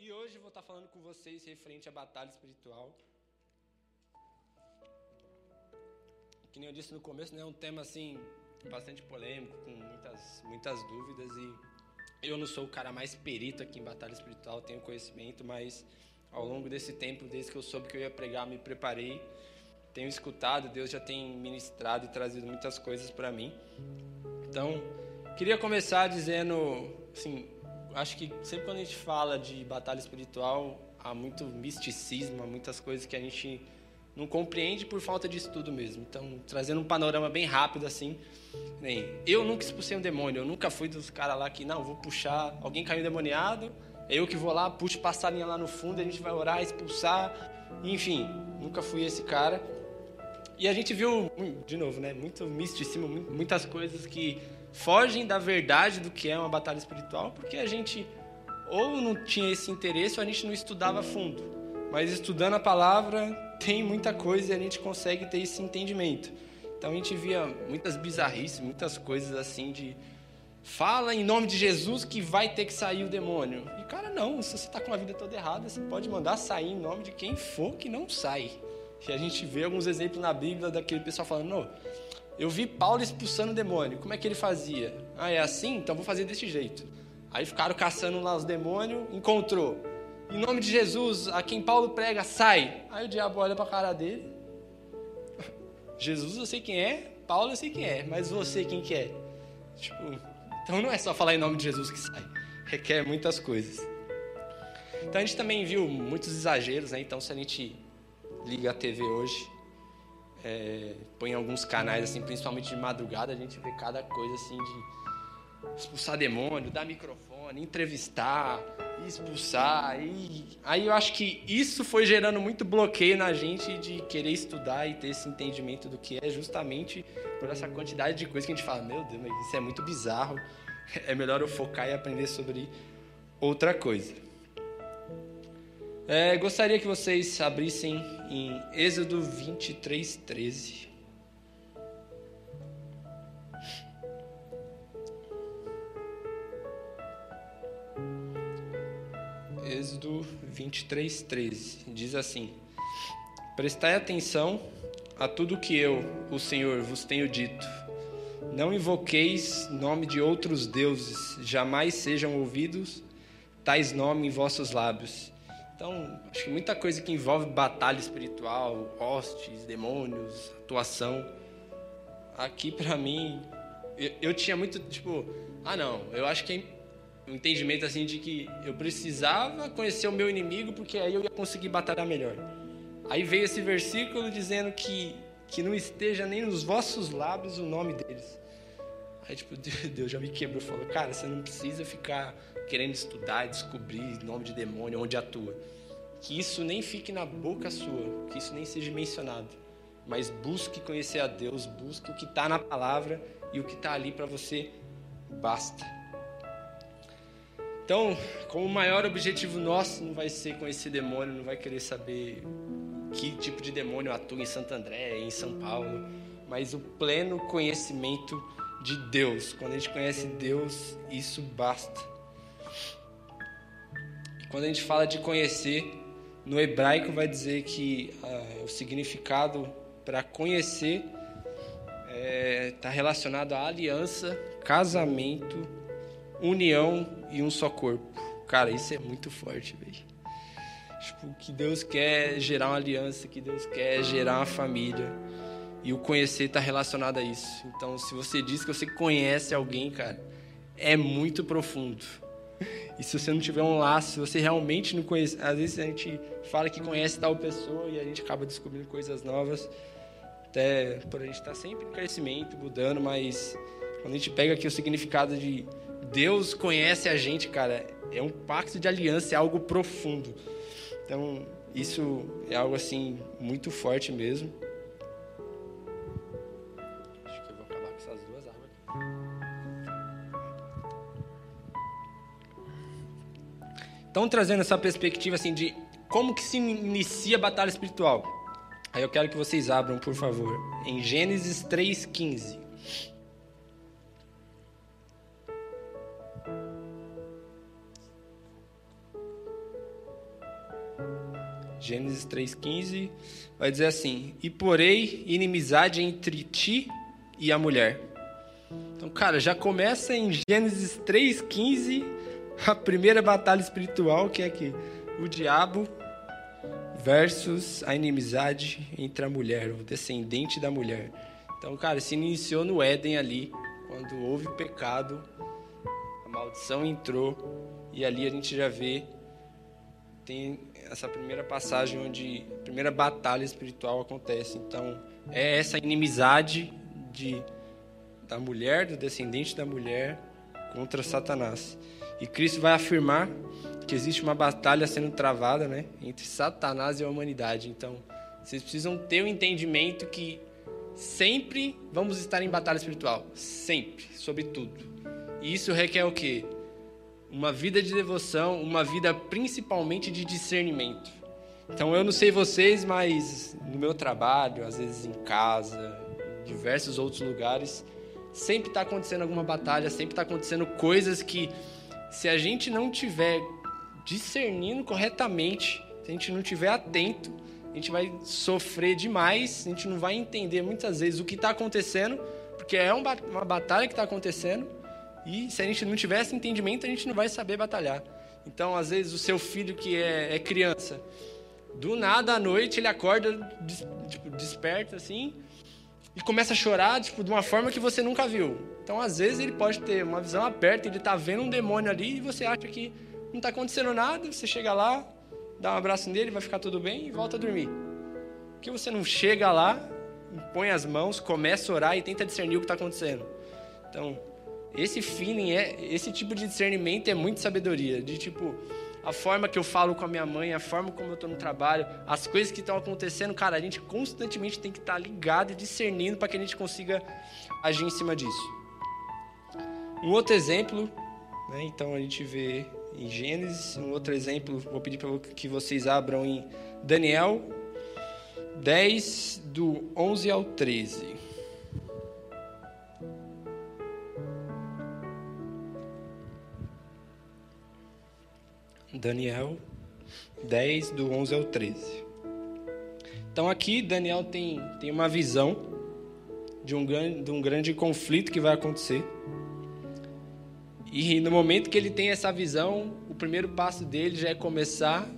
E hoje vou estar falando com vocês referente à batalha espiritual. Que nem eu disse no começo, né, é um tema assim bastante polêmico, com muitas, muitas dúvidas e eu não sou o cara mais perito aqui em batalha espiritual, tenho conhecimento, mas ao longo desse tempo, desde que eu soube que eu ia pregar, me preparei, tenho escutado, Deus já tem ministrado e trazido muitas coisas para mim. Então, queria começar dizendo, assim, acho que sempre quando a gente fala de batalha espiritual, há muito misticismo, há muitas coisas que a gente não compreende por falta de estudo mesmo. Então, trazendo um panorama bem rápido assim, nem eu nunca expulsei um demônio, eu nunca fui dos caras lá que não, vou puxar, alguém caiu endemoniado, é eu que vou lá, puxo passarinha lá no fundo, a gente vai orar, expulsar, enfim, nunca fui esse cara. E a gente viu, de novo, né, muito misticismo, muitas coisas que fogem da verdade do que é uma batalha espiritual, porque a gente ou não tinha esse interesse ou a gente não estudava a fundo. Mas estudando a palavra, tem muita coisa e a gente consegue ter esse entendimento. Então a gente via muitas bizarrices, muitas coisas assim de fala em nome de Jesus que vai ter que sair o demônio. E cara, não, se você está com a vida toda errada, você pode mandar sair em nome de quem for que não sai. E a gente vê alguns exemplos na Bíblia daquele pessoal falando, não, eu vi Paulo expulsando o demônio. Como é que ele fazia? Ah, é assim? Então vou fazer desse jeito. Aí ficaram caçando lá os demônios, encontrou. Em nome de Jesus, a quem Paulo prega, sai. Aí o diabo olha para a cara dele. Jesus eu sei quem é, Paulo eu sei quem é, mas você quem que é? Tipo, então não é só falar em nome de Jesus que sai. Requer muitas coisas. Então a gente também viu muitos exageros, né? Então se a gente liga a TV hoje, é, põe alguns canais, assim, principalmente de madrugada, a gente vê cada coisa assim de expulsar demônio, dar microfone, entrevistar, expulsar. E aí eu acho que isso foi gerando muito bloqueio na gente de querer estudar e ter esse entendimento do que é justamente por essa quantidade de coisas que a gente fala, meu Deus, mas isso é muito bizarro. É melhor eu focar e aprender sobre outra coisa. É, gostaria que vocês abrissem em Êxodo 23, 13. Êxodo 23, 13. Diz assim: Prestai atenção a tudo que eu, o Senhor, vos tenho dito. Não invoqueis nome de outros deuses, jamais sejam ouvidos tais nomes em vossos lábios então, acho que muita coisa que envolve batalha espiritual, hostes, demônios, atuação. Aqui, para mim, eu, eu, tinha muito, tipo, ah, não, eu acho que é um entendimento assim de que eu precisava conhecer o meu inimigo porque aí eu ia conseguir batalhar melhor. Aí veio esse versículo dizendo que, que não esteja nem nos vossos lábios o nome deles. Aí, tipo, Deus já me quebrou. Falou, cara, você não precisa ficar querendo estudar descobrir nome de demônio, onde atua. Que isso nem fique na boca sua, que isso nem seja mencionado. Mas busque conhecer a Deus, busque o que está na palavra e o que está ali para você basta. Então, como o maior objetivo nosso não vai ser conhecer demônio, não vai querer saber que tipo de demônio atua em Santo André, em São Paulo, mas o pleno conhecimento de Deus. Quando a gente conhece Deus, isso basta. Quando a gente fala de conhecer, no hebraico vai dizer que uh, o significado para conhecer está é, tá relacionado à aliança, casamento, união e um só corpo. Cara, isso é muito forte, velho. Tipo, que Deus quer gerar uma aliança, que Deus quer gerar uma família. E o conhecer está relacionado a isso. Então, se você diz que você conhece alguém, cara, é muito profundo. E se você não tiver um laço, se você realmente não conhece, às vezes a gente fala que conhece tal pessoa e a gente acaba descobrindo coisas novas, até por a gente estar tá sempre em crescimento, mudando, mas quando a gente pega aqui o significado de Deus conhece a gente, cara, é um pacto de aliança, é algo profundo. Então, isso é algo assim muito forte mesmo. Então, trazendo essa perspectiva assim de como que se inicia a batalha espiritual. Aí eu quero que vocês abram, por favor, em Gênesis 3:15. Gênesis 3,15 vai dizer assim: E porei inimizade entre ti e a mulher. Então, cara, já começa em Gênesis 3,15 a primeira batalha espiritual, que é que o diabo versus a inimizade entre a mulher, o descendente da mulher. Então, cara, se iniciou no Éden ali, quando houve pecado, a maldição entrou e ali a gente já vê tem essa primeira passagem onde a primeira batalha espiritual acontece. Então, é essa inimizade de da mulher, do descendente da mulher contra Satanás. E Cristo vai afirmar que existe uma batalha sendo travada, né, entre Satanás e a humanidade. Então, vocês precisam ter o um entendimento que sempre vamos estar em batalha espiritual, sempre, sobre tudo. E isso requer o quê? Uma vida de devoção, uma vida principalmente de discernimento. Então, eu não sei vocês, mas no meu trabalho, às vezes em casa, em diversos outros lugares, sempre está acontecendo alguma batalha, sempre está acontecendo coisas que, se a gente não tiver discernindo corretamente, se a gente não estiver atento, a gente vai sofrer demais, a gente não vai entender muitas vezes o que está acontecendo, porque é uma batalha que está acontecendo, e se a gente não tiver esse entendimento, a gente não vai saber batalhar. Então, às vezes, o seu filho que é, é criança, do nada à noite ele acorda, des, tipo, desperta assim, e começa a chorar tipo, de uma forma que você nunca viu. Então, às vezes, ele pode ter uma visão aberta, ele está vendo um demônio ali e você acha que não está acontecendo nada, você chega lá, dá um abraço nele, vai ficar tudo bem e volta a dormir. Por que você não chega lá, põe as mãos, começa a orar e tenta discernir o que está acontecendo? Então, esse feeling, é, esse tipo de discernimento é muito sabedoria. De tipo, a forma que eu falo com a minha mãe, a forma como eu estou no trabalho, as coisas que estão acontecendo, cara, a gente constantemente tem que estar tá ligado e discernindo para que a gente consiga agir em cima disso. Um outro exemplo, né, então a gente vê em Gênesis. Um outro exemplo, vou pedir para que vocês abram em Daniel 10, do 11 ao 13. Daniel 10, do 11 ao 13. Então aqui Daniel tem, tem uma visão de um, de um grande conflito que vai acontecer. E no momento que ele tem essa visão, o primeiro passo dele já é começar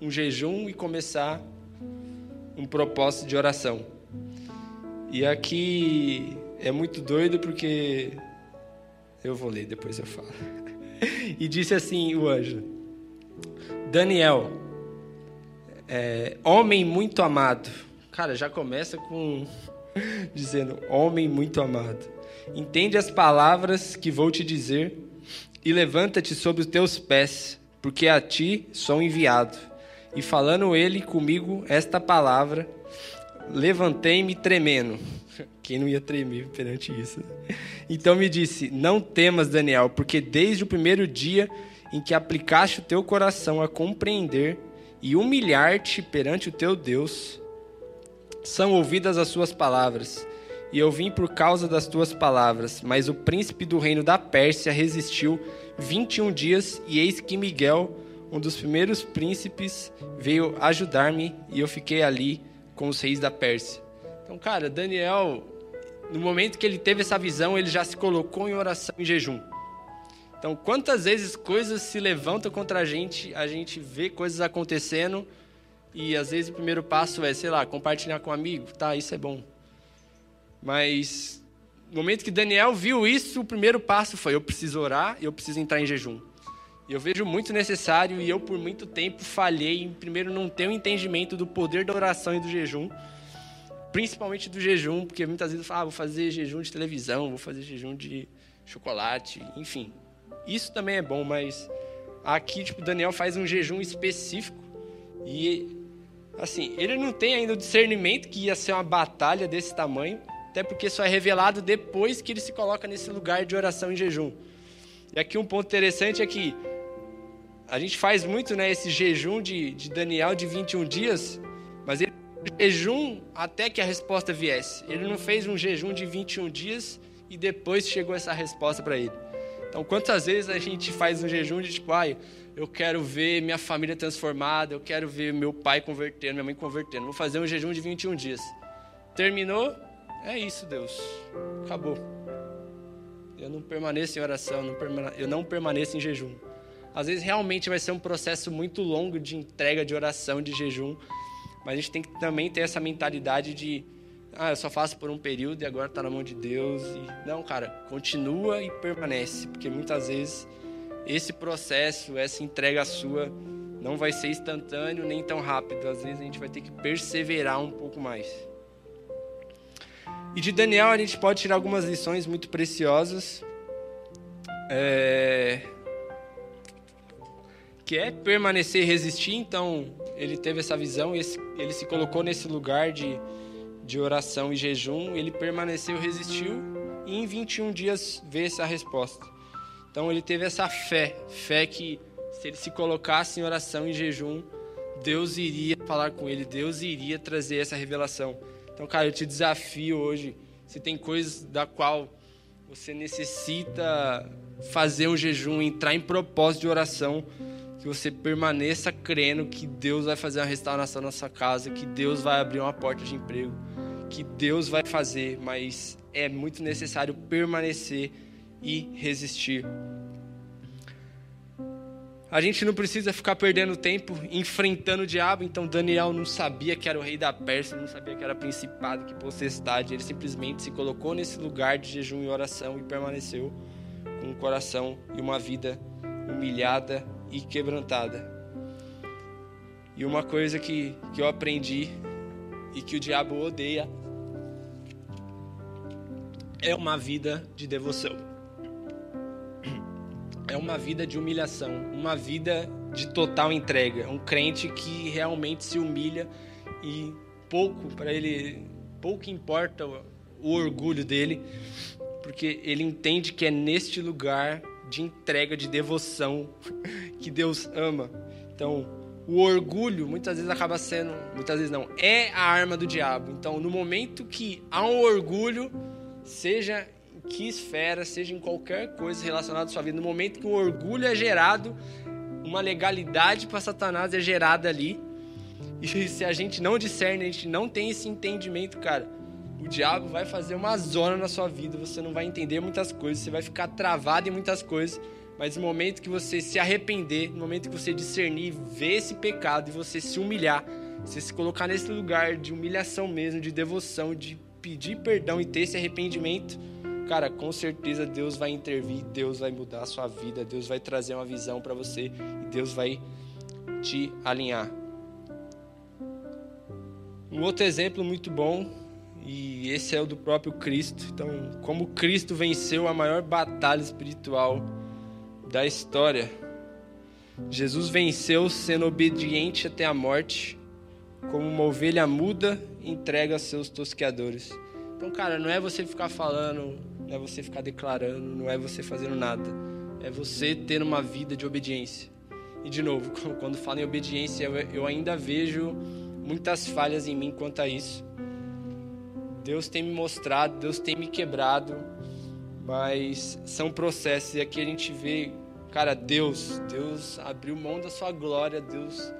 um jejum e começar um propósito de oração. E aqui é muito doido porque eu vou ler, depois eu falo. E disse assim o anjo: Daniel, é, homem muito amado. Cara, já começa com dizendo homem muito amado. Entende as palavras que vou te dizer e levanta-te sobre os teus pés, porque a ti sou enviado. E falando ele comigo esta palavra, levantei-me tremendo. Quem não ia tremer perante isso? Então me disse: Não temas, Daniel, porque desde o primeiro dia em que aplicaste o teu coração a compreender e humilhar-te perante o teu Deus, são ouvidas as suas palavras e eu vim por causa das tuas palavras. Mas o príncipe do reino da Pérsia resistiu 21 dias, e eis que Miguel, um dos primeiros príncipes, veio ajudar-me, e eu fiquei ali com os reis da Pérsia. Então, cara, Daniel, no momento que ele teve essa visão, ele já se colocou em oração e jejum. Então, quantas vezes coisas se levantam contra a gente, a gente vê coisas acontecendo, e às vezes o primeiro passo é, sei lá, compartilhar com um amigo, tá, isso é bom. Mas no momento que Daniel viu isso, o primeiro passo foi: eu preciso orar, eu preciso entrar em jejum. E eu vejo muito necessário e eu por muito tempo falhei em primeiro não ter um entendimento do poder da oração e do jejum, principalmente do jejum, porque muitas vezes eu falo, ah, vou fazer jejum de televisão, vou fazer jejum de chocolate, enfim. Isso também é bom, mas aqui tipo Daniel faz um jejum específico e assim, ele não tem ainda o discernimento que ia ser uma batalha desse tamanho, até porque só é revelado depois que ele se coloca nesse lugar de oração e jejum. E aqui um ponto interessante é que a gente faz muito né, esse jejum de, de Daniel de 21 dias, mas ele jejum até que a resposta viesse. Ele não fez um jejum de 21 dias e depois chegou essa resposta para ele. Então, quantas vezes a gente faz um jejum de tipo, ai, eu quero ver minha família transformada, eu quero ver meu pai convertendo, minha mãe convertendo. Vou fazer um jejum de 21 dias. Terminou? É isso, Deus. Acabou. Eu não permaneço em oração, eu não permaneço em jejum. Às vezes realmente vai ser um processo muito longo de entrega de oração, de jejum, mas a gente tem que também ter essa mentalidade de ah, eu só faço por um período e agora está na mão de Deus. E... Não, cara, continua e permanece, porque muitas vezes esse processo, essa entrega sua, não vai ser instantâneo nem tão rápido. Às vezes a gente vai ter que perseverar um pouco mais. E de Daniel a gente pode tirar algumas lições muito preciosas. É... Que é permanecer e resistir. Então, ele teve essa visão, ele se colocou nesse lugar de de oração e jejum, ele permaneceu, resistiu e em 21 dias veio essa resposta. Então ele teve essa fé, fé que se ele se colocasse em oração e jejum, Deus iria falar com ele, Deus iria trazer essa revelação. Então, cara, eu te desafio hoje, se tem coisas da qual você necessita fazer um jejum, entrar em propósito de oração, que você permaneça crendo que Deus vai fazer uma restauração na sua casa, que Deus vai abrir uma porta de emprego, que Deus vai fazer, mas é muito necessário permanecer e resistir. A gente não precisa ficar perdendo tempo enfrentando o diabo. Então Daniel não sabia que era o rei da Pérsia, não sabia que era principado, que potestade. Ele simplesmente se colocou nesse lugar de jejum e oração e permaneceu com um coração e uma vida humilhada e quebrantada. E uma coisa que, que eu aprendi e que o diabo odeia é uma vida de devoção. É uma vida de humilhação, uma vida de total entrega. Um crente que realmente se humilha e pouco para ele, pouco importa o, orgulho dele, porque ele entende que é neste lugar de entrega, de devoção que Deus ama. Então, o orgulho muitas vezes acaba sendo, muitas vezes não, é a arma do diabo. Então, no momento que há um orgulho, seja que esfera, seja em qualquer coisa relacionada à sua vida, no momento que o orgulho é gerado, uma legalidade para Satanás é gerada ali. E se a gente não discerne, a gente não tem esse entendimento, cara, o diabo vai fazer uma zona na sua vida, você não vai entender muitas coisas, você vai ficar travado em muitas coisas, mas no momento que você se arrepender, no momento que você discernir, ver esse pecado e você se humilhar, você se colocar nesse lugar de humilhação mesmo, de devoção, de pedir perdão e ter esse arrependimento, cara, com certeza Deus vai intervir, Deus vai mudar a sua vida, Deus vai trazer uma visão para você e Deus vai te alinhar. Um outro exemplo muito bom, e esse é o do próprio Cristo. Então, como Cristo venceu a maior batalha espiritual da história. Jesus venceu sendo obediente até a morte, como uma ovelha muda entrega a seus tosqueadores. Então, cara, não é você ficar falando, não é você ficar declarando, não é você fazendo nada. É você ter uma vida de obediência. E, de novo, quando falo em obediência, eu ainda vejo muitas falhas em mim quanto a isso. Deus tem me mostrado, Deus tem me quebrado, mas são processos. E aqui a gente vê, cara, Deus, Deus abriu mão da sua glória, Deus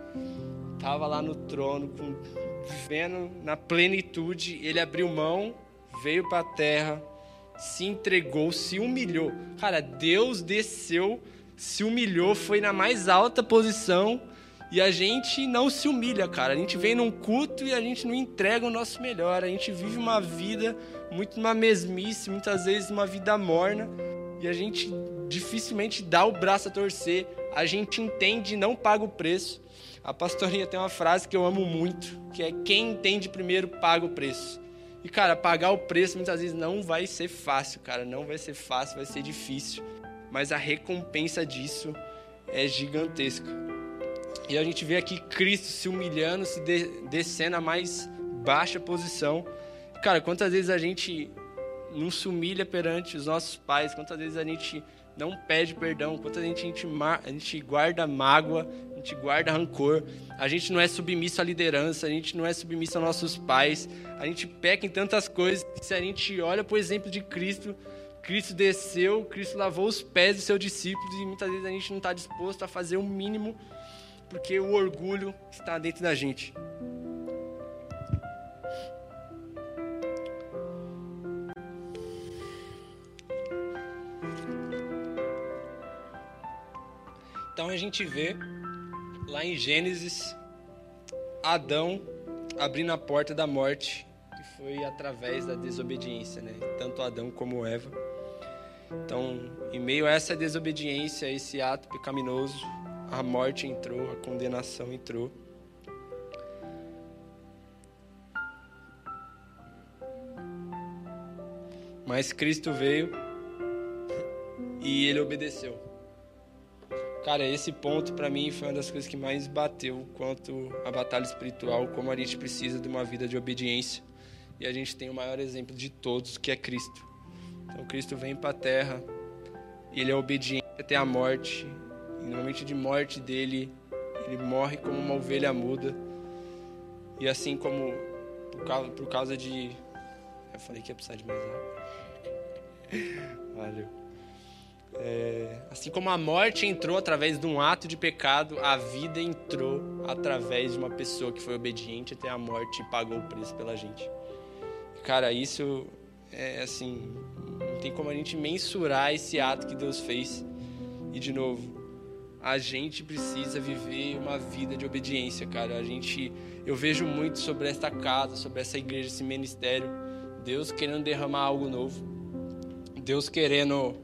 estava lá no trono com vivendo na plenitude, ele abriu mão, veio para a terra, se entregou, se humilhou. Cara, Deus desceu, se humilhou, foi na mais alta posição e a gente não se humilha, cara. A gente vem num culto e a gente não entrega o nosso melhor. A gente vive uma vida muito uma mesmice, muitas vezes uma vida morna e a gente dificilmente dá o braço a torcer. A gente entende e não paga o preço. A pastorinha tem uma frase que eu amo muito, que é quem entende primeiro paga o preço. E cara, pagar o preço muitas vezes não vai ser fácil, cara, não vai ser fácil, vai ser difícil, mas a recompensa disso é gigantesca. E a gente vê aqui Cristo se humilhando, se de, descendo a mais baixa posição. Cara, quantas vezes a gente não se humilha perante os nossos pais, quantas vezes a gente não pede perdão, quantas vezes a gente, a gente guarda mágoa, gente guarda rancor, a gente não é submisso à liderança, a gente não é submisso aos nossos pais, a gente peca em tantas coisas. Se a gente olha para o exemplo de Cristo, Cristo desceu, Cristo lavou os pés dos seus discípulos e muitas vezes a gente não está disposto a fazer o mínimo porque o orgulho está dentro da gente. Então a gente vê lá em Gênesis Adão abrindo a porta da morte, que foi através da desobediência, né? Tanto Adão como Eva. Então, em meio a essa desobediência, a esse ato pecaminoso, a morte entrou, a condenação entrou. Mas Cristo veio e ele obedeceu. Cara, esse ponto para mim foi uma das coisas que mais bateu quanto a batalha espiritual, como a gente precisa de uma vida de obediência. E a gente tem o maior exemplo de todos, que é Cristo. Então Cristo vem para a terra, e ele é obediente até a morte. E no momento de morte dele, ele morre como uma ovelha muda. E assim como por causa, por causa de eu falei que ia precisar de mais água. Valeu. É, assim como a morte entrou através de um ato de pecado, a vida entrou através de uma pessoa que foi obediente até a morte e pagou o preço pela gente. Cara, isso é assim, não tem como a gente mensurar esse ato que Deus fez. E de novo, a gente precisa viver uma vida de obediência, cara. A gente, eu vejo muito sobre esta casa, sobre essa igreja, esse ministério, Deus querendo derramar algo novo. Deus querendo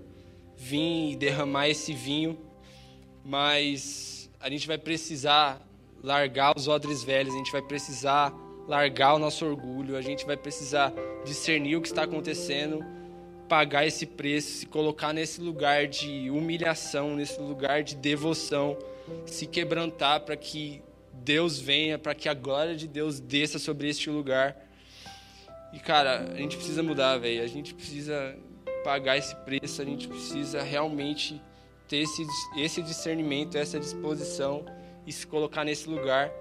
vir e derramar esse vinho, mas a gente vai precisar largar os odres velhos, a gente vai precisar largar o nosso orgulho, a gente vai precisar discernir o que está acontecendo, pagar esse preço, se colocar nesse lugar de humilhação, nesse lugar de devoção, se quebrantar para que Deus venha, para que a glória de Deus desça sobre este lugar. E cara, a gente precisa mudar, velho. A gente precisa pagar esse preço, a gente precisa realmente ter esse, esse discernimento, essa disposição e se colocar nesse lugar.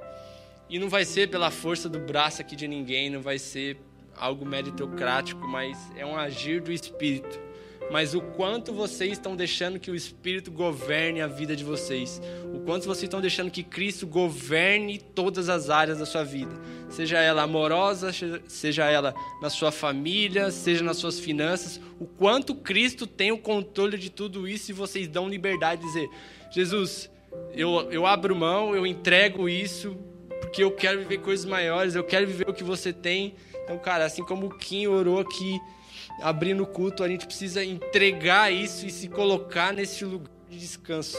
E não vai ser pela força do braço aqui de ninguém, não vai ser algo meritocrático, mas é um agir do Espírito mas o quanto vocês estão deixando que o Espírito governe a vida de vocês, o quanto vocês estão deixando que Cristo governe todas as áreas da sua vida, seja ela amorosa, seja ela na sua família, seja nas suas finanças, o quanto Cristo tem o controle de tudo isso e vocês dão liberdade de dizer: Jesus, eu, eu abro mão, eu entrego isso, porque eu quero viver coisas maiores, eu quero viver o que você tem. Então, cara, assim como o Kim orou aqui abrindo o culto, a gente precisa entregar isso e se colocar nesse lugar de descanso.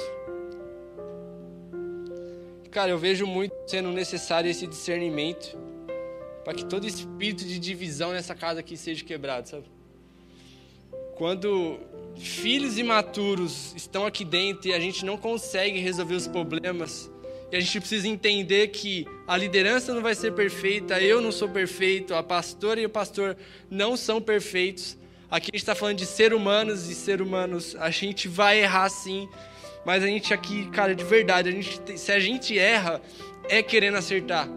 Cara, eu vejo muito sendo necessário esse discernimento para que todo espírito de divisão nessa casa aqui seja quebrado, sabe? Quando filhos imaturos estão aqui dentro e a gente não consegue resolver os problemas, e a gente precisa entender que a liderança não vai ser perfeita, eu não sou perfeito, a pastora e o pastor não são perfeitos. Aqui a gente está falando de ser humanos e ser humanos, a gente vai errar sim, mas a gente aqui, cara, de verdade, a gente, se a gente erra, é querendo acertar.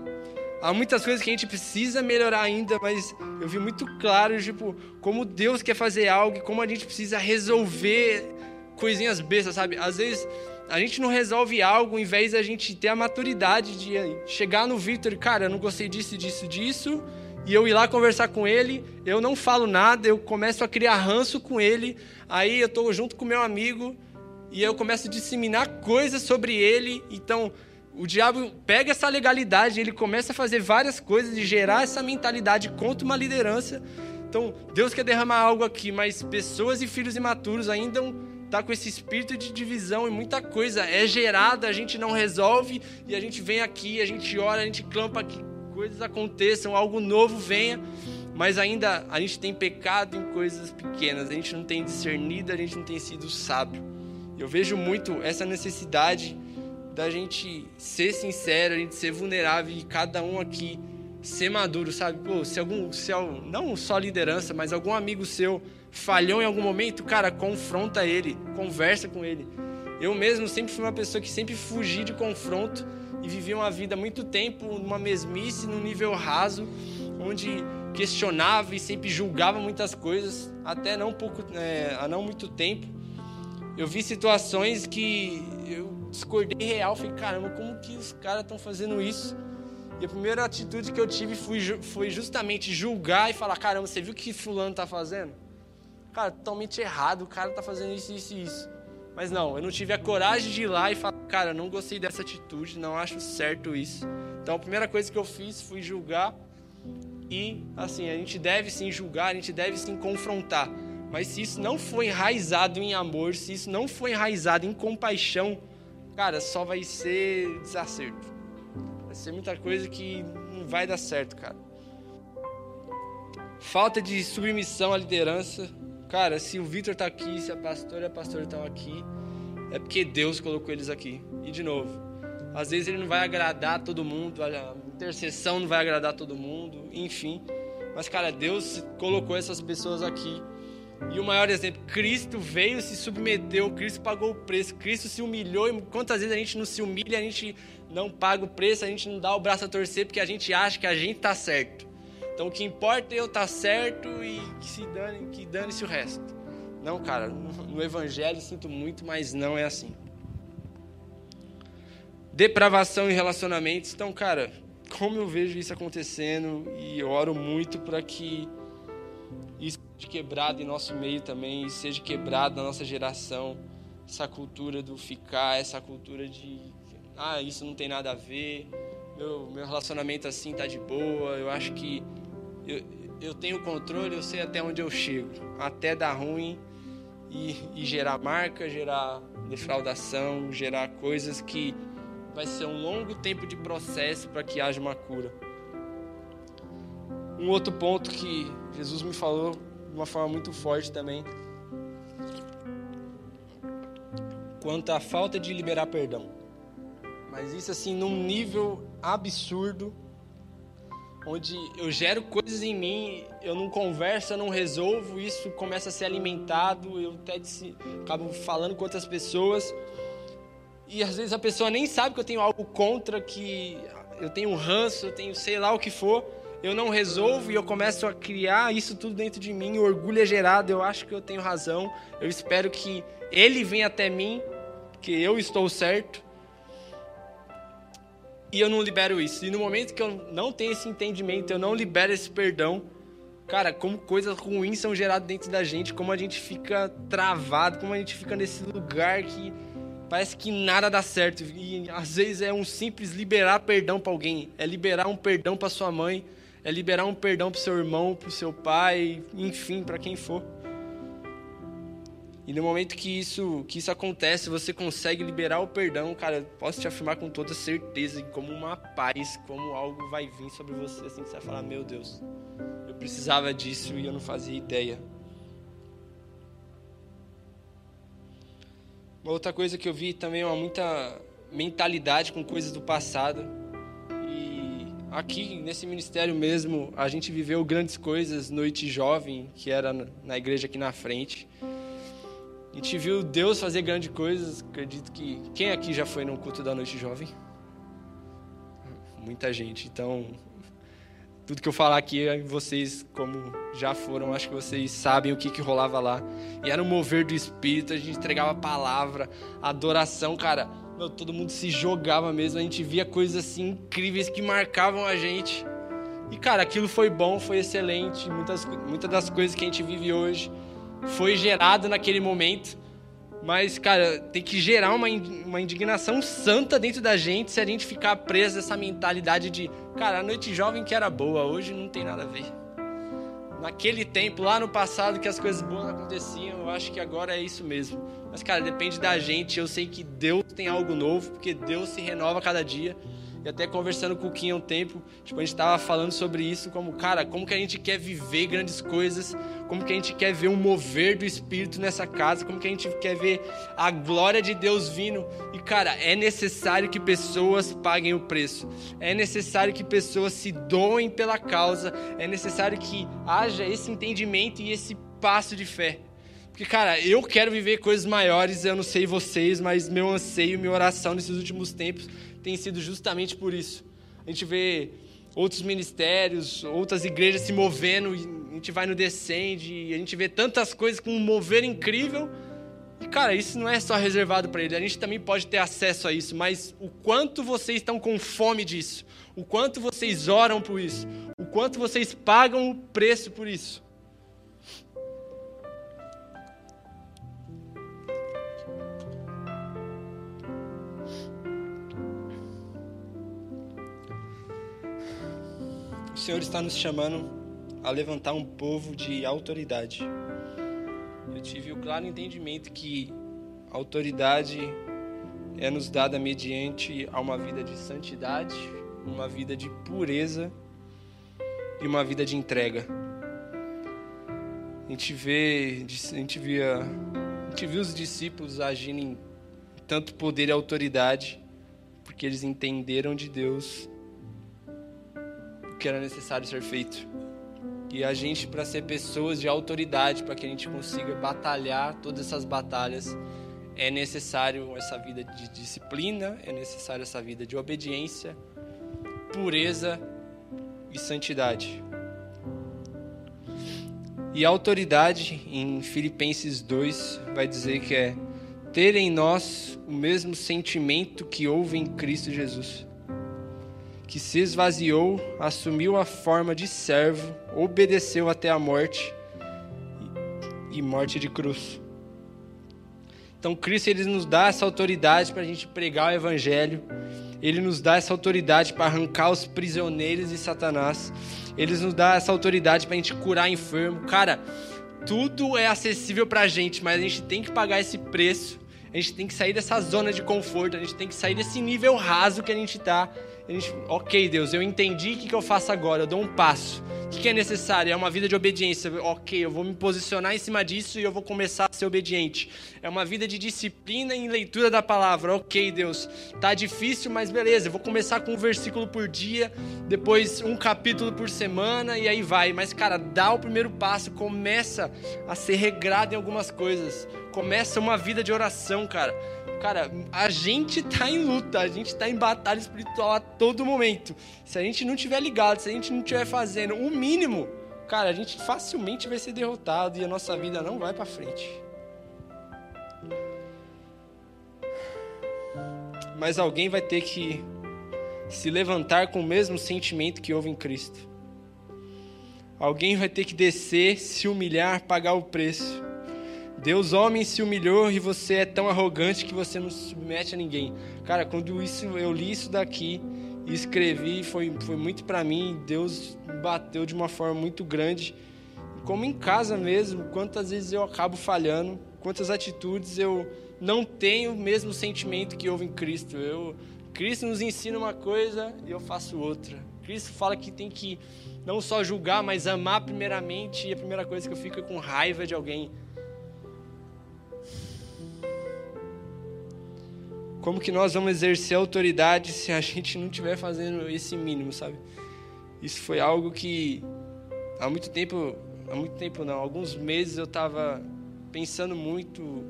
Há muitas coisas que a gente precisa melhorar ainda, mas eu vi muito claro, tipo, como Deus quer fazer algo e como a gente precisa resolver coisinhas bestas, sabe? Às vezes a gente não resolve algo em vez da gente ter a maturidade de chegar no Victor, cara, eu não gostei disso, disso, disso, e eu ir lá conversar com ele, eu não falo nada, eu começo a criar ranço com ele, aí eu estou junto com meu amigo e eu começo a disseminar coisas sobre ele, então o diabo pega essa legalidade, ele começa a fazer várias coisas e gerar essa mentalidade contra uma liderança. Então, Deus quer derramar algo aqui, mas pessoas e filhos imaturos ainda tá com esse espírito de divisão e muita coisa é gerada, a gente não resolve e a gente vem aqui, a gente ora, a gente clama que coisas aconteçam, algo novo venha, mas ainda a gente tem pecado em coisas pequenas, a gente não tem discernido, a gente não tem sido sábio. Eu vejo muito essa necessidade da gente ser sincero, a gente ser vulnerável e cada um aqui ser maduro, sabe? Pô, se algum, se, não só liderança, mas algum amigo seu falhou em algum momento, cara, confronta ele, conversa com ele. Eu mesmo sempre fui uma pessoa que sempre fugi de confronto e vivi uma vida muito tempo numa mesmice, num nível raso, onde questionava e sempre julgava muitas coisas, até não pouco, é, há não muito tempo. Eu vi situações que eu discordei real, falei, caramba, como que os caras estão fazendo isso? E a primeira atitude que eu tive foi, justamente julgar e falar, caramba, você viu o que fulano está fazendo? Cara, totalmente errado, o cara está fazendo isso, isso e isso. Mas não, eu não tive a coragem de ir lá e falar, cara, não gostei dessa atitude, não acho certo isso. Então a primeira coisa que eu fiz foi julgar e assim, a gente deve sim julgar, a gente deve sim confrontar. Mas se isso não for enraizado em amor, se isso não for enraizado em compaixão, cara, só vai ser desacerto. Vai ser muita coisa que não vai dar certo, cara. Falta de submissão à liderança. Cara, se o Vitor tá aqui, se a pastora e a pastora estão aqui, é porque Deus colocou eles aqui. E de novo, às vezes ele não vai agradar todo mundo, a intercessão não vai agradar todo mundo, enfim. Mas, cara, Deus colocou essas pessoas aqui. E o maior exemplo, Cristo veio, se submeteu, Cristo pagou o preço, Cristo se humilhou. E quantas vezes a gente não se humilha, a gente não paga o preço, a gente não dá o braço a torcer porque a gente acha que a gente está certo. Então o que importa é eu estar tá certo e que se dane, que dane-se o resto. Não, cara, no evangelho sinto muito, mas não é assim depravação em relacionamentos. Então, cara, como eu vejo isso acontecendo e oro muito para que seja quebrado em nosso meio também, seja quebrado na nossa geração, essa cultura do ficar, essa cultura de ah, isso não tem nada a ver, meu, meu relacionamento assim tá de boa, eu acho que eu, eu tenho controle, eu sei até onde eu chego, até dar ruim e, e gerar marca, gerar defraudação, gerar coisas que vai ser um longo tempo de processo para que haja uma cura. Um outro ponto que Jesus me falou de uma forma muito forte também, quanto à falta de liberar perdão. Mas isso assim num nível absurdo, onde eu gero coisas em mim, eu não converso, eu não resolvo, isso começa a ser alimentado, eu até acabo falando com outras pessoas. E às vezes a pessoa nem sabe que eu tenho algo contra, que eu tenho um ranço, eu tenho sei lá o que for, eu não resolvo e eu começo a criar isso tudo dentro de mim, o orgulho é gerado, eu acho que eu tenho razão, eu espero que ele venha até mim, que eu estou certo. E eu não libero isso. E no momento que eu não tenho esse entendimento, eu não libero esse perdão, cara, como coisas ruins são geradas dentro da gente, como a gente fica travado, como a gente fica nesse lugar que parece que nada dá certo. E às vezes é um simples liberar perdão para alguém, é liberar um perdão para sua mãe, é liberar um perdão para seu irmão, para seu pai, enfim, para quem for. E no momento que isso, que isso acontece, você consegue liberar o perdão, cara, posso te afirmar com toda certeza, como uma paz, como algo vai vir sobre você, assim, você vai falar, meu Deus, eu precisava disso e eu não fazia ideia. Uma outra coisa que eu vi também é uma muita mentalidade com coisas do passado. Aqui nesse ministério mesmo, a gente viveu grandes coisas, noite jovem, que era na igreja aqui na frente. A gente viu Deus fazer grandes coisas. Acredito que quem aqui já foi num culto da noite jovem? Muita gente. Então, tudo que eu falar aqui, vocês, como já foram, acho que vocês sabem o que, que rolava lá. E era um mover do Espírito, a gente entregava a palavra, adoração, cara. Meu, todo mundo se jogava mesmo, a gente via coisas assim incríveis que marcavam a gente. E, cara, aquilo foi bom, foi excelente. Muitas, muitas das coisas que a gente vive hoje foi gerado naquele momento. Mas, cara, tem que gerar uma, uma indignação santa dentro da gente se a gente ficar preso nessa mentalidade de, cara, a noite jovem que era boa, hoje não tem nada a ver. Naquele tempo, lá no passado, que as coisas boas aconteciam, eu acho que agora é isso mesmo. Mas, cara, depende da gente. Eu sei que Deus tem algo novo, porque Deus se renova cada dia. E até conversando com o Kim há um tempo, tipo, a gente tava falando sobre isso, como, cara, como que a gente quer viver grandes coisas, como que a gente quer ver um mover do Espírito nessa casa, como que a gente quer ver a glória de Deus vindo. E, cara, é necessário que pessoas paguem o preço, é necessário que pessoas se doem pela causa, é necessário que haja esse entendimento e esse passo de fé. Porque, cara, eu quero viver coisas maiores, eu não sei vocês, mas meu anseio, minha oração nesses últimos tempos tem sido justamente por isso. A gente vê outros ministérios, outras igrejas se movendo, a gente vai no Descende, a gente vê tantas coisas com um mover incrível. E, cara, isso não é só reservado para ele, a gente também pode ter acesso a isso, mas o quanto vocês estão com fome disso, o quanto vocês oram por isso, o quanto vocês pagam o preço por isso. Senhor está nos chamando a levantar um povo de autoridade. Eu tive o claro entendimento que a autoridade é nos dada mediante a uma vida de santidade, uma vida de pureza e uma vida de entrega. A gente vê, a gente via, a gente viu os discípulos agindo em tanto poder e autoridade, porque eles entenderam de Deus que era necessário ser feito. E a gente, para ser pessoas de autoridade, para que a gente consiga batalhar todas essas batalhas, é necessário essa vida de disciplina, é necessário essa vida de obediência, pureza e santidade. E a autoridade, em Filipenses 2, vai dizer que é ter em nós o mesmo sentimento que houve em Cristo Jesus que se esvaziou, assumiu a forma de servo, obedeceu até a morte e morte de cruz. Então Cristo ele nos dá essa autoridade para a gente pregar o evangelho. Ele nos dá essa autoridade para arrancar os prisioneiros de Satanás. Ele nos dá essa autoridade para a gente curar enfermo. Cara, tudo é acessível para a gente, mas a gente tem que pagar esse preço. A gente tem que sair dessa zona de conforto. A gente tem que sair desse nível raso que a gente está ok, Deus, eu entendi o que, que eu faço agora, eu dou um passo. O que, que é necessário? É uma vida de obediência. Ok, eu vou me posicionar em cima disso e eu vou começar a ser obediente. É uma vida de disciplina em leitura da palavra. Ok, Deus, tá difícil, mas beleza, eu vou começar com um versículo por dia, depois um capítulo por semana e aí vai. Mas, cara, dá o primeiro passo, começa a ser regrado em algumas coisas. Começa uma vida de oração, cara Cara, a gente tá em luta, a gente tá em batalha espiritual a todo momento. Se a gente não tiver ligado, se a gente não tiver fazendo o mínimo, cara, a gente facilmente vai ser derrotado e a nossa vida não vai para frente. Mas alguém vai ter que se levantar com o mesmo sentimento que houve em Cristo. Alguém vai ter que descer, se humilhar, pagar o preço. Deus homem se humilhou e você é tão arrogante que você não se submete a ninguém. Cara, quando isso eu li isso daqui e escrevi, foi, foi muito para mim. Deus bateu de uma forma muito grande. Como em casa mesmo, quantas vezes eu acabo falhando, quantas atitudes eu não tenho o mesmo sentimento que houve em Cristo. Eu, Cristo nos ensina uma coisa e eu faço outra. Cristo fala que tem que não só julgar, mas amar primeiramente. E a primeira coisa que eu fico é com raiva de alguém. Como que nós vamos exercer autoridade se a gente não estiver fazendo esse mínimo, sabe? Isso foi algo que há muito tempo, há muito tempo não, alguns meses eu estava pensando muito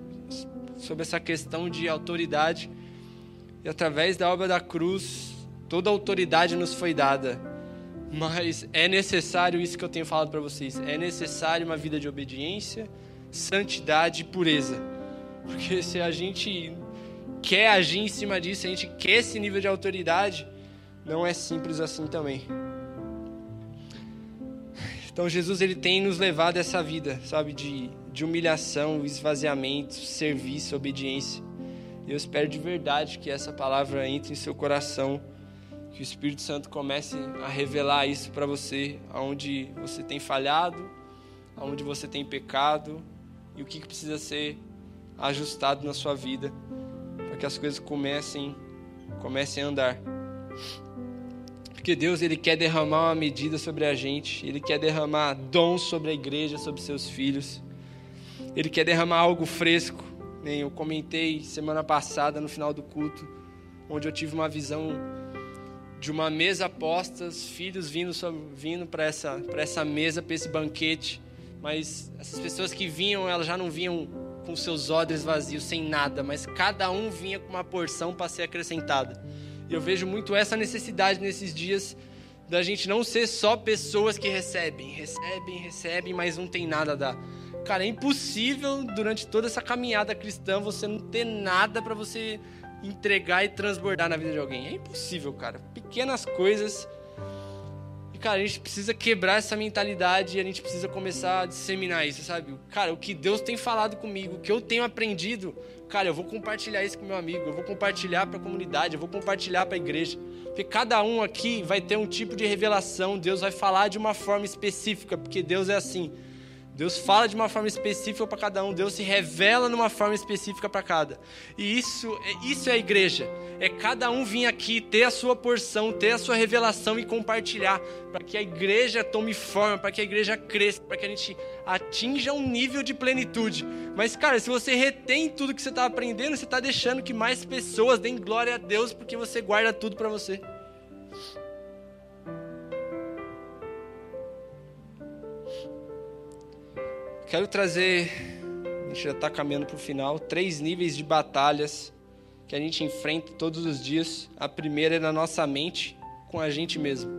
sobre essa questão de autoridade. E através da obra da cruz, toda autoridade nos foi dada. Mas é necessário isso que eu tenho falado para vocês. É necessário uma vida de obediência, santidade e pureza. Porque se a gente quer agir em cima disso, a gente quer esse nível de autoridade, não é simples assim também. Então Jesus ele tem nos levado essa vida, sabe, de, de humilhação, esvaziamento, serviço, obediência. Eu espero de verdade que essa palavra entre em seu coração, que o Espírito Santo comece a revelar isso para você, aonde você tem falhado, aonde você tem pecado e o que precisa ser ajustado na sua vida que as coisas comecem, comecem a andar. Porque Deus ele quer derramar uma medida sobre a gente, ele quer derramar dons sobre a igreja, sobre seus filhos. Ele quer derramar algo fresco. Eu comentei semana passada no final do culto, onde eu tive uma visão de uma mesa posta, os filhos vindo, vindo para essa, essa mesa, para esse banquete. Mas essas pessoas que vinham, elas já não vinham com seus odres vazios, sem nada, mas cada um vinha com uma porção para ser acrescentada. E eu vejo muito essa necessidade nesses dias da gente não ser só pessoas que recebem, recebem, recebem, mas não tem nada a dar. Cara, é impossível durante toda essa caminhada cristã você não ter nada para você entregar e transbordar na vida de alguém. É impossível, cara. Pequenas coisas. Cara, a gente precisa quebrar essa mentalidade e a gente precisa começar a disseminar isso, sabe? Cara, o que Deus tem falado comigo, o que eu tenho aprendido, cara, eu vou compartilhar isso com meu amigo, eu vou compartilhar para a comunidade, eu vou compartilhar para a igreja. Porque cada um aqui vai ter um tipo de revelação, Deus vai falar de uma forma específica, porque Deus é assim. Deus fala de uma forma específica para cada um, Deus se revela numa forma específica para cada. E isso, é, isso é a igreja. É cada um vir aqui, ter a sua porção, ter a sua revelação e compartilhar, para que a igreja tome forma, para que a igreja cresça, para que a gente atinja um nível de plenitude. Mas, cara, se você retém tudo que você está aprendendo, você está deixando que mais pessoas deem glória a Deus, porque você guarda tudo para você. Quero trazer, a gente já está caminhando para o final, três níveis de batalhas que a gente enfrenta todos os dias. A primeira é na nossa mente, com a gente mesmo.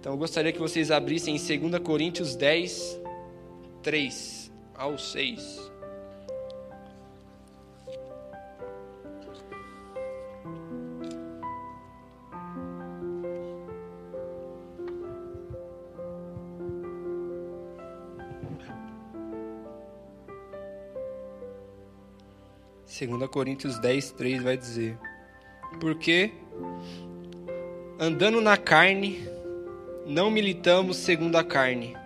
Então eu gostaria que vocês abrissem em 2 Coríntios 10, 3 ao 6. 2 Coríntios 10, 3 vai dizer: Porque, andando na carne, não militamos segundo a carne.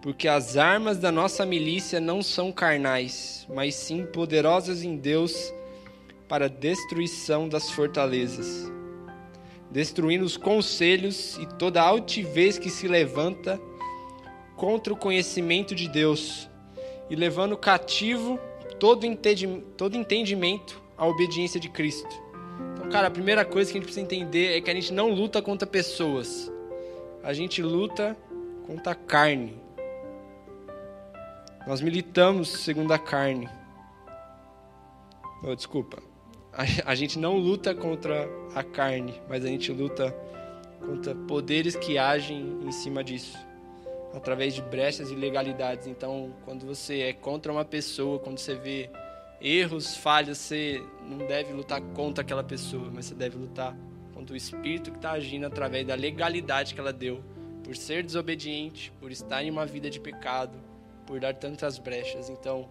Porque as armas da nossa milícia não são carnais, mas sim poderosas em Deus para destruição das fortalezas, destruindo os conselhos e toda altivez que se levanta contra o conhecimento de Deus, e levando cativo todo, todo entendimento à obediência de Cristo. Então, cara, a primeira coisa que a gente precisa entender é que a gente não luta contra pessoas, a gente luta contra a carne. Nós militamos segundo a carne. Oh, desculpa. A, a gente não luta contra a carne, mas a gente luta contra poderes que agem em cima disso através de brechas e ilegalidades. Então, quando você é contra uma pessoa, quando você vê erros, falhas, você não deve lutar contra aquela pessoa, mas você deve lutar contra o espírito que está agindo através da legalidade que ela deu, por ser desobediente, por estar em uma vida de pecado, por dar tantas brechas. Então,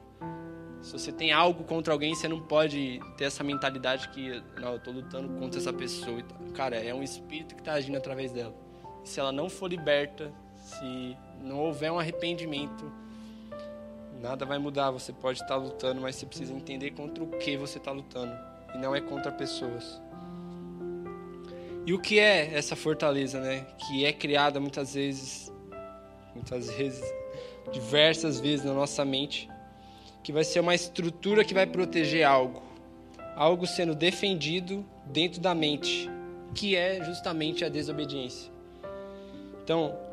se você tem algo contra alguém, você não pode ter essa mentalidade que, não, eu estou lutando contra essa pessoa. Cara, é um espírito que está agindo através dela. Se ela não for liberta, se não houver um arrependimento, nada vai mudar. Você pode estar lutando, mas você precisa entender contra o que você está lutando. E não é contra pessoas. E o que é essa fortaleza, né? Que é criada muitas vezes, muitas vezes, diversas vezes na nossa mente, que vai ser uma estrutura que vai proteger algo, algo sendo defendido dentro da mente, que é justamente a desobediência. Então,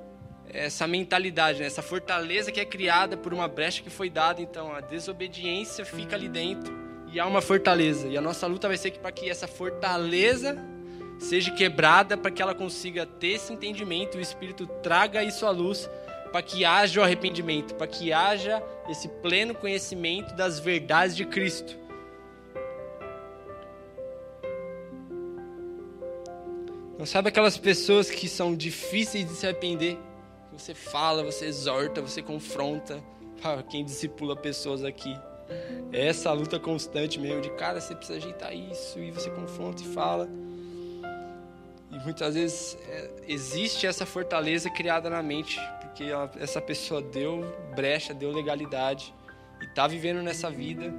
essa mentalidade, né? essa fortaleza que é criada por uma brecha que foi dada. Então, a desobediência fica ali dentro e há uma fortaleza. E a nossa luta vai ser para que essa fortaleza seja quebrada, para que ela consiga ter esse entendimento, o Espírito traga isso à luz, para que haja o arrependimento, para que haja esse pleno conhecimento das verdades de Cristo. Não sabe aquelas pessoas que são difíceis de se arrepender? Você fala, você exorta, você confronta. Quem discipula pessoas aqui. É essa luta constante mesmo de, cara, você precisa ajeitar isso. E você confronta e fala. E muitas vezes é, existe essa fortaleza criada na mente, porque ela, essa pessoa deu brecha, deu legalidade e está vivendo nessa vida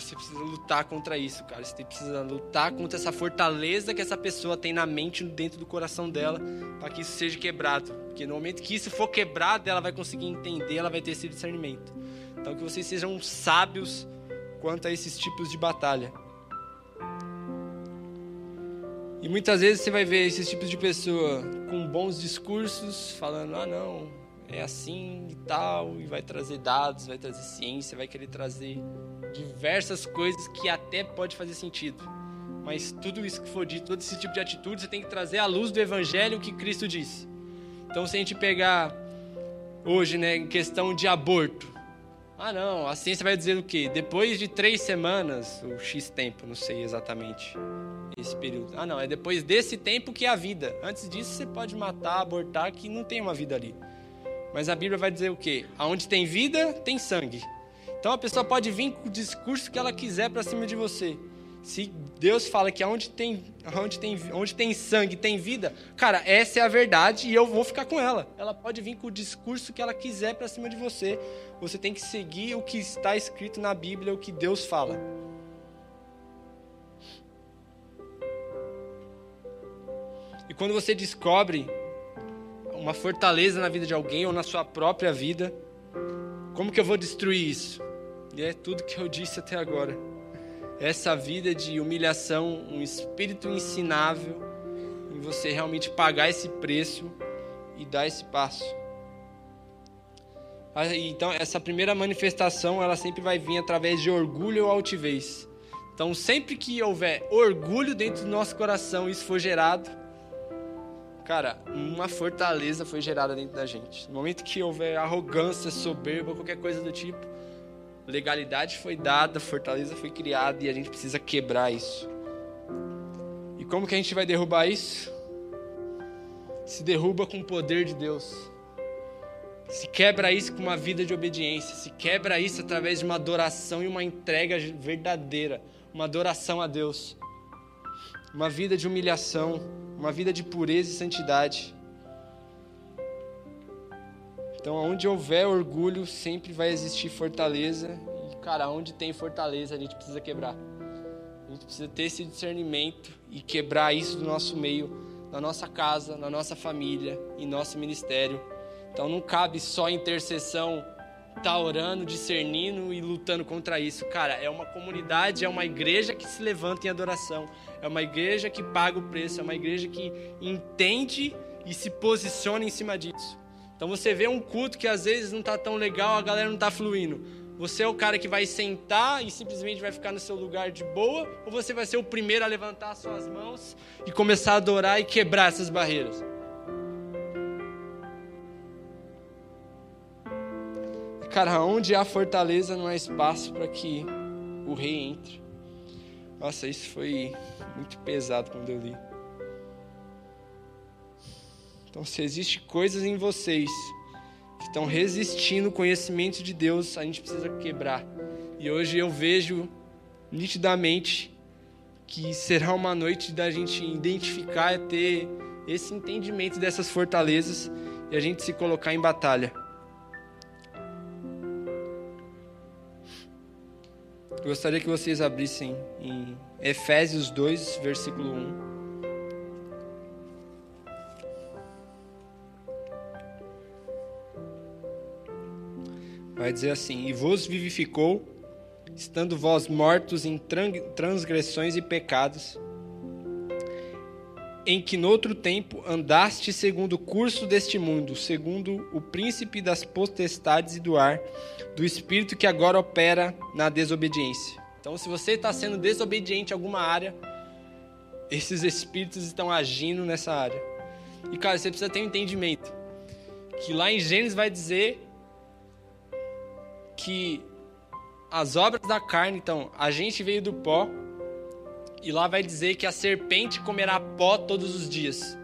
você precisa lutar contra isso, cara. Você precisa lutar contra essa fortaleza que essa pessoa tem na mente, dentro do coração dela, para que isso seja quebrado. Porque no momento que isso for quebrado, ela vai conseguir entender, ela vai ter esse discernimento. Então, que vocês sejam sábios quanto a esses tipos de batalha. E muitas vezes você vai ver esses tipos de pessoa com bons discursos, falando: ah, não, é assim e tal, e vai trazer dados, vai trazer ciência, vai querer trazer diversas coisas que até pode fazer sentido. Mas tudo isso que for dito, todo esse tipo de atitude, você tem que trazer à luz do evangelho que Cristo disse. Então, se a gente pegar hoje, né, em questão de aborto. Ah, não, a ciência vai dizer o quê? Depois de três semanas, ou X tempo, não sei exatamente esse período. Ah, não, é depois desse tempo que é a vida. Antes disso, você pode matar, abortar, que não tem uma vida ali. Mas a Bíblia vai dizer o quê? Aonde tem vida, tem sangue. Então a pessoa pode vir com o discurso que ela quiser para cima de você. Se Deus fala que aonde tem, aonde, tem, onde tem sangue tem vida, cara, essa é a verdade e eu vou ficar com ela. Ela pode vir com o discurso que ela quiser para cima de você. Você tem que seguir o que está escrito na Bíblia, o que Deus fala. E quando você descobre uma fortaleza na vida de alguém ou na sua própria vida, como que eu vou destruir isso? E é tudo que eu disse até agora essa vida de humilhação, um espírito ensinável, em você realmente pagar esse preço e dar esse passo. Então, essa primeira manifestação, ela sempre vai vir através de orgulho ou altivez. Então, sempre que houver orgulho dentro do nosso coração, isso for gerado, cara, uma fortaleza foi gerada dentro da gente. No momento que houver arrogância, soberba, qualquer coisa do tipo, legalidade foi dada, fortaleza foi criada e a gente precisa quebrar isso. E como que a gente vai derrubar isso? Se derruba com o poder de Deus. Se quebra isso com uma vida de obediência. Se quebra isso através de uma adoração e uma entrega verdadeira. Uma adoração a Deus. Uma vida de humilhação. Uma vida de pureza e santidade. Então, onde houver orgulho, sempre vai existir fortaleza. E, cara, onde tem fortaleza, a gente precisa quebrar. A gente precisa ter esse discernimento e quebrar isso do nosso meio, na nossa casa, na nossa família, em nosso ministério. Então, não cabe só intercessão, tá orando, discernindo e lutando contra isso. Cara, é uma comunidade, é uma igreja que se levanta em adoração. É uma igreja que paga o preço, é uma igreja que entende e se posiciona em cima disso. Então você vê um culto que às vezes não está tão legal, a galera não está fluindo. Você é o cara que vai sentar e simplesmente vai ficar no seu lugar de boa, ou você vai ser o primeiro a levantar as suas mãos e começar a adorar e quebrar essas barreiras? Cara, onde há fortaleza não há espaço para que o rei entre. Nossa, isso foi muito pesado quando eu li. Então, se existe coisas em vocês que estão resistindo ao conhecimento de Deus, a gente precisa quebrar. E hoje eu vejo nitidamente que será uma noite da gente identificar e ter esse entendimento dessas fortalezas e a gente se colocar em batalha. Eu gostaria que vocês abrissem em Efésios 2, versículo 1. vai dizer assim: E vos vivificou, estando vós mortos em transgressões e pecados, em que noutro tempo andaste segundo o curso deste mundo, segundo o príncipe das potestades e do ar, do espírito que agora opera na desobediência. Então, se você está sendo desobediente em alguma área, esses espíritos estão agindo nessa área. E, cara, você precisa ter um entendimento. Que lá em Gênesis vai dizer que as obras da carne, então, a gente veio do pó, e lá vai dizer que a serpente comerá pó todos os dias.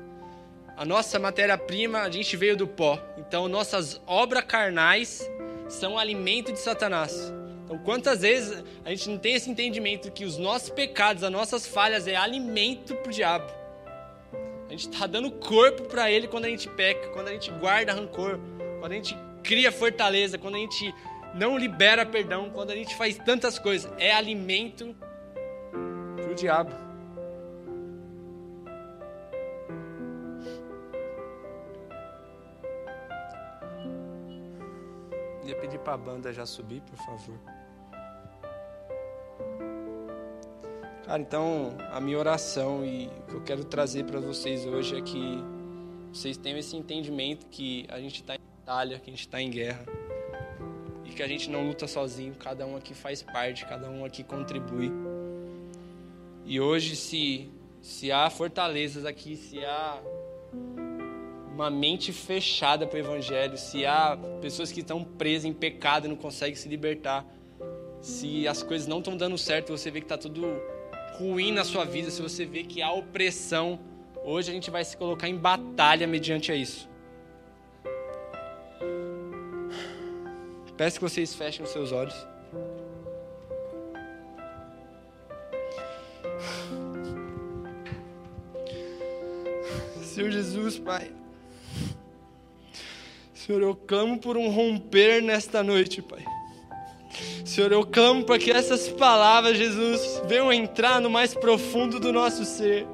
A nossa matéria-prima, a gente veio do pó. Então, nossas obras carnais são alimento de Satanás. Então, quantas vezes a gente não tem esse entendimento que os nossos pecados, as nossas falhas é alimento para o diabo? A gente está dando corpo para ele quando a gente peca, quando a gente guarda rancor, quando a gente cria fortaleza, quando a gente não libera perdão, quando a gente faz tantas coisas, é alimento o diabo. Ia pedir para a banda já subir, por favor. Cara, então a minha oração e o que eu quero trazer para vocês hoje é que vocês tenham esse entendimento que a gente está em batalha, que a gente está em guerra e que a gente não luta sozinho, cada um aqui faz parte, cada um aqui contribui. E hoje, se, se há fortalezas aqui, se há uma mente fechada para o Evangelho, se há pessoas que estão presas em pecado e não conseguem se libertar, se as coisas não estão dando certo, você vê que está tudo ruim na sua vida, se você vê que há opressão, hoje a gente vai se colocar em batalha mediante a isso. Peço que vocês fechem os seus olhos. Senhor Jesus, Pai. Senhor, eu clamo por um romper nesta noite, Pai. Senhor, eu clamo para que essas palavras, Jesus, venham entrar no mais profundo do nosso ser.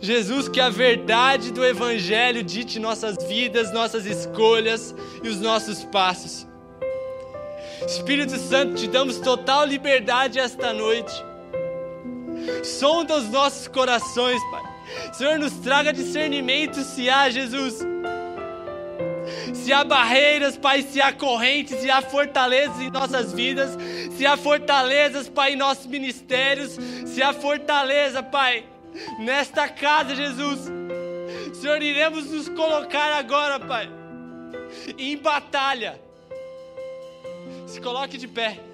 Jesus, que a verdade do Evangelho dite nossas vidas, nossas escolhas e os nossos passos. Espírito Santo, te damos total liberdade esta noite. Sonda os nossos corações, Pai. Senhor, nos traga discernimento se há, Jesus. Se há barreiras, Pai, se há correntes, se há fortalezas em nossas vidas, se há fortalezas, Pai, em nossos ministérios, se há fortaleza, Pai, nesta casa, Jesus. Senhor, iremos nos colocar agora, Pai, em batalha. Se coloque de pé.